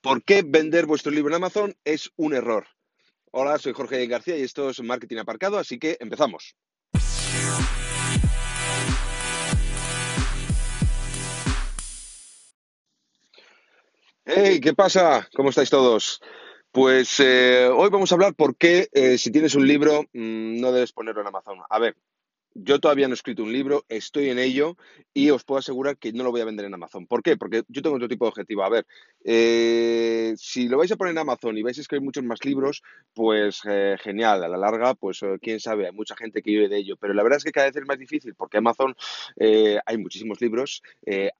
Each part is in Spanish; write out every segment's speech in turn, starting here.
¿Por qué vender vuestro libro en Amazon es un error? Hola, soy Jorge García y esto es Marketing Aparcado, así que empezamos. Hey, ¿qué pasa? ¿Cómo estáis todos? Pues eh, hoy vamos a hablar por qué eh, si tienes un libro mmm, no debes ponerlo en Amazon. A ver, yo todavía no he escrito un libro, estoy en ello y os puedo asegurar que no lo voy a vender en Amazon. ¿Por qué? Porque yo tengo otro tipo de objetivo. A ver, eh, si lo vais a poner en Amazon y vais a escribir muchos más libros, pues eh, genial. A la larga, pues eh, quién sabe, hay mucha gente que vive de ello. Pero la verdad es que cada vez es más difícil porque Amazon hay muchísimos libros,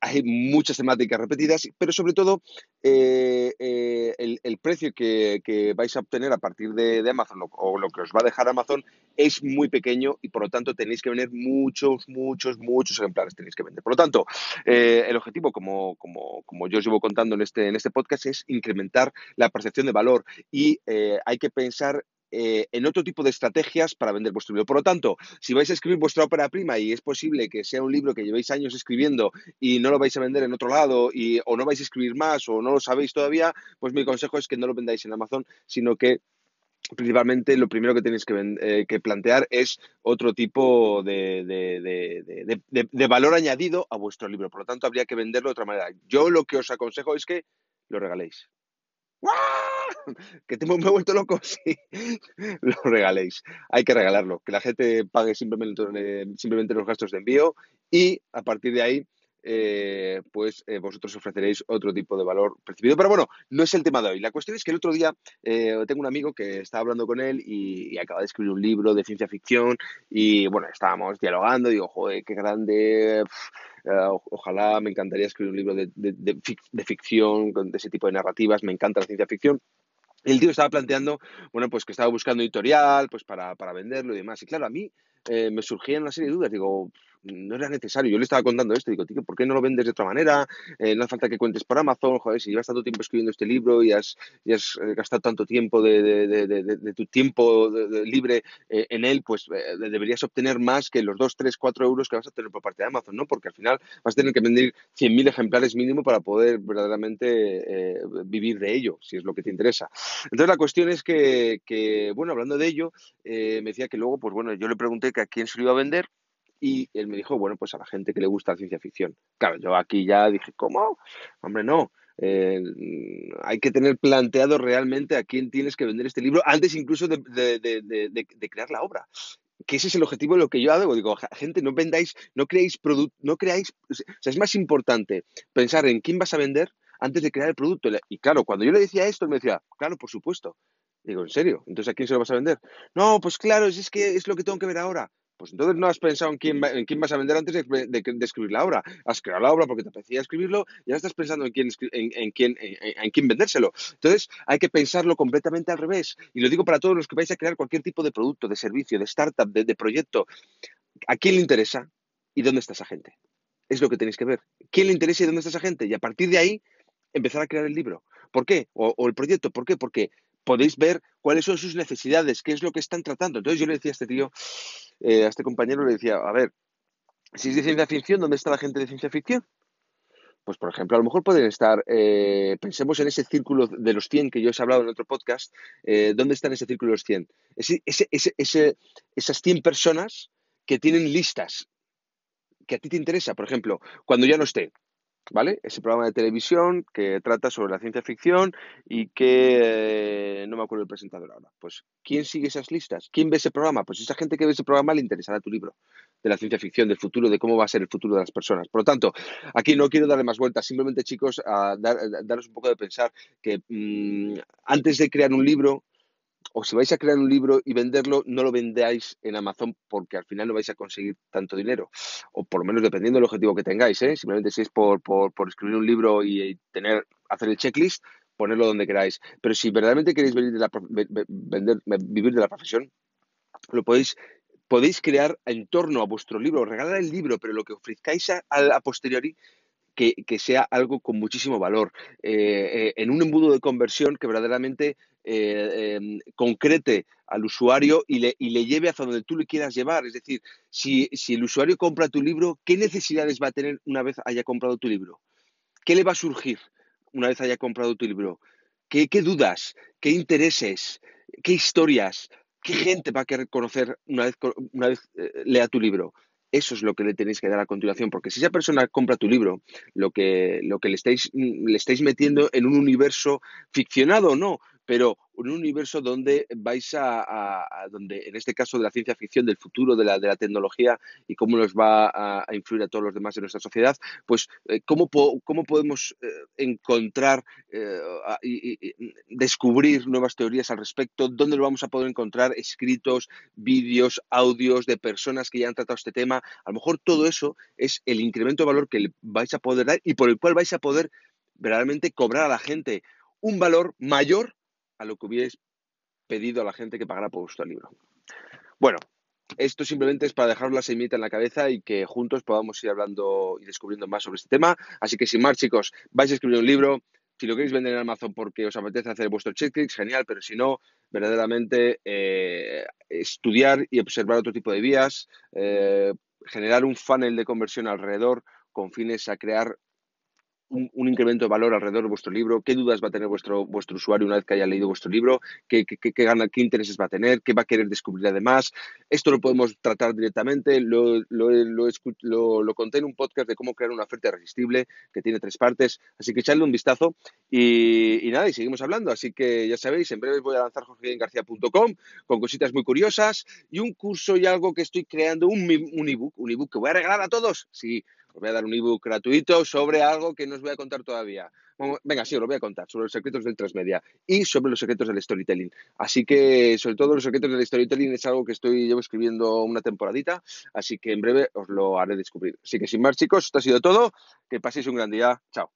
hay muchas temáticas repetidas, pero sobre todo el, el, precio que, que, vais a obtener a partir de, de Amazon o, o lo que os va a dejar Amazon es muy pequeño y por lo tanto tenéis que que vender muchos, muchos, muchos ejemplares tenéis que vender. Por lo tanto, eh, el objetivo, como, como, como, yo os llevo contando en este, en este podcast, es incrementar la percepción de valor y eh, hay que pensar eh, en otro tipo de estrategias para vender vuestro libro. Por lo tanto, si vais a escribir vuestra ópera prima y es posible que sea un libro que llevéis años escribiendo y no lo vais a vender en otro lado y, o no vais a escribir más o no lo sabéis todavía, pues mi consejo es que no lo vendáis en Amazon, sino que principalmente lo primero que tenéis que, eh, que plantear es otro tipo de, de, valor añadido a vuestro libro. Por lo tanto, habría que venderlo de otra manera. Yo lo que os aconsejo es que lo regaléis. Que te, me he vuelto loco, sí. Lo regaléis. Hay que regalarlo. Que la gente pague simplemente, simplemente los gastos de envío y a partir de ahí eh, pues eh, vosotros ofreceréis otro tipo de valor percibido. Pero bueno, no es el tema de hoy. La cuestión es que el otro día eh, tengo un amigo que estaba hablando con él y, y, acaba de escribir un libro de ciencia ficción y bueno, estábamos dialogando y digo, joder, qué grande. Ojalá me encantaría escribir un libro de, de, de, de ficción, de ese tipo de narrativas. Me encanta la ciencia ficción. El tío estaba planteando, bueno, pues que estaba buscando editorial, pues para, venderlo y demás. Y claro, a mí me surgían una serie de dudas. Digo, no era necesario. Yo le estaba contando esto. Digo, tío, ¿por qué no lo vendes de otra manera? Eh, no hace falta que cuentes por Amazon. Joder, si llevas tanto tiempo escribiendo este libro y has, eh, gastado tanto tiempo de, tu tiempo libre eh, en él, pues deberías obtener más que los 2, 3, 4 euros que vas a tener por parte de Amazon, ¿no? Porque al final vas a tener que vender 100.000 ejemplares mínimo para poder verdaderamente vivir de ello, si es lo que te interesa. Entonces, la cuestión es que, que bueno, hablando de ello, me decía que luego, pues bueno, yo le pregunté que a quién se lo iba a vender y él me dijo, bueno, pues a la gente que le gusta la ciencia ficción. Claro, yo aquí ya dije, ¿cómo? Hombre, no. Eh, hay que tener planteado realmente a quién tienes que vender este libro antes incluso de, de, de, de crear la obra que ese es el objetivo de lo que yo hago. Digo, gente, no vendáis, no creáis producto, no creáis, o sea, es más importante pensar en quién vas a vender antes de crear el producto. Y claro, cuando yo le decía esto, él me decía, claro, por supuesto. Digo, ¿en serio? Entonces, ¿a quién se lo vas a vender? No, pues claro, es que es lo que tengo que ver ahora. Pues entonces no has pensado en quién, en quién vas a vender antes de, escribir la obra. Has creado la obra porque te apetecía escribirlo y ahora estás pensando en quién, en, quién, en, quién vendérselo. Entonces hay que pensarlo completamente al revés. Y lo digo para todos los que vais a crear cualquier tipo de producto, de servicio, de startup, de, de proyecto. ¿A quién le interesa y dónde está esa gente? Es lo que tenéis que ver. ¿Quién le interesa y dónde está esa gente? Y a partir de ahí empezar a crear el libro. ¿Por qué? O, o el proyecto. ¿Por qué? Porque podéis ver cuáles son sus necesidades, qué es lo que están tratando. Entonces yo le decía a este tío, eh, a este compañero, le decía, a ver, si es de ciencia ficción, ¿dónde está la gente de ciencia ficción? Pues, por ejemplo, a lo mejor pueden estar, eh, pensemos en ese círculo de los 100 que yo os he hablado en otro podcast, eh, ¿dónde está en ese círculo de los 100? Ese, ese, ese, ese, esas 100 personas que tienen listas que a ti te interesa, por ejemplo, cuando ya no esté, ¿vale? Ese programa de televisión que trata sobre la ciencia ficción y que eh, no me acuerdo el presentador ahora. Pues, ¿quién sigue esas listas? ¿Quién ve ese programa? Pues esa gente que ve ese programa le interesará tu libro de la ciencia ficción, del futuro, de cómo va a ser el futuro de las personas. Por lo tanto, aquí no quiero darle más vueltas, simplemente, chicos, a dar, a daros un poco de pensar que mmm, antes de crear un libro, o si vais a crear un libro y venderlo, no lo vendáis en Amazon porque al final no vais a conseguir tanto dinero. O por lo menos dependiendo del objetivo que tengáis, ¿eh? Simplemente si es por, por, por escribir un libro y tener, hacer el checklist, ponerlo donde queráis. Pero si verdaderamente queréis vivir de la, vender, vivir de la profesión, lo podéis podéis crear en torno a vuestro libro, regalar el libro, pero lo que ofrezcáis a, a posteriori que, que, sea algo con muchísimo valor, eh, eh, en un embudo de conversión que verdaderamente eh, eh, concrete al usuario y le, y le, lleve hacia donde tú le quieras llevar. Es decir, si, si, el usuario compra tu libro, ¿qué necesidades va a tener una vez haya comprado tu libro? ¿Qué le va a surgir? una vez haya comprado tu libro? ¿Qué, qué dudas? ¿Qué intereses? ¿Qué historias? ¿Qué gente va a querer conocer una vez, una vez eh, lea tu libro? Eso es lo que le tenéis que dar a continuación, porque si esa persona compra tu libro, lo que, lo que le, estáis, le estáis metiendo en un universo ficcionado no, pero un universo donde vais a, donde en este caso de la ciencia ficción, del futuro de la, de la tecnología y cómo nos va a, influir a todos los demás de nuestra sociedad, pues eh, cómo, cómo podemos eh, encontrar eh, y, descubrir nuevas teorías al respecto, dónde lo vamos a poder encontrar escritos, vídeos, audios de personas que ya han tratado este tema. A lo mejor todo eso es el incremento de valor que vais a poder dar y por el cual vais a poder verdaderamente cobrar a la gente un valor mayor a lo que hubierais pedido a la gente que pagara por vuestro libro. Bueno, esto simplemente es para dejaros la semillita en la cabeza y que juntos podamos ir hablando y descubriendo más sobre este tema. Así que sin más, chicos, vais a escribir un libro. Si lo queréis vender en Amazon porque os apetece hacer vuestro checklist, genial, pero si no, verdaderamente eh, estudiar y observar otro tipo de vías, eh, generar un funnel de conversión alrededor con fines a crear un, incremento de valor alrededor de vuestro libro, qué dudas va a tener vuestro, vuestro usuario una vez que haya leído vuestro libro, qué, qué, qué, gana, qué intereses va a tener, qué va a querer descubrir además. Esto lo podemos tratar directamente, lo, lo, lo, lo, conté en un podcast de cómo crear una oferta irresistible que tiene tres partes, así que echadle un vistazo y, y nada, y seguimos hablando. Así que ya sabéis, en breve voy a lanzar jorgegarcía.com con cositas muy curiosas y un curso y algo que estoy creando, un, un ebook, un ebook que voy a regalar a todos. Sí, os voy a dar un ebook gratuito sobre algo que no os voy a contar todavía. Venga, sí, os lo voy a contar sobre los secretos del transmedia y sobre los secretos del storytelling. Así que, sobre todo, los secretos del storytelling es algo que estoy llevo escribiendo una temporadita, así que en breve os lo haré descubrir. Así que, sin más, chicos, esto ha sido todo. Que paséis un gran día. Chao.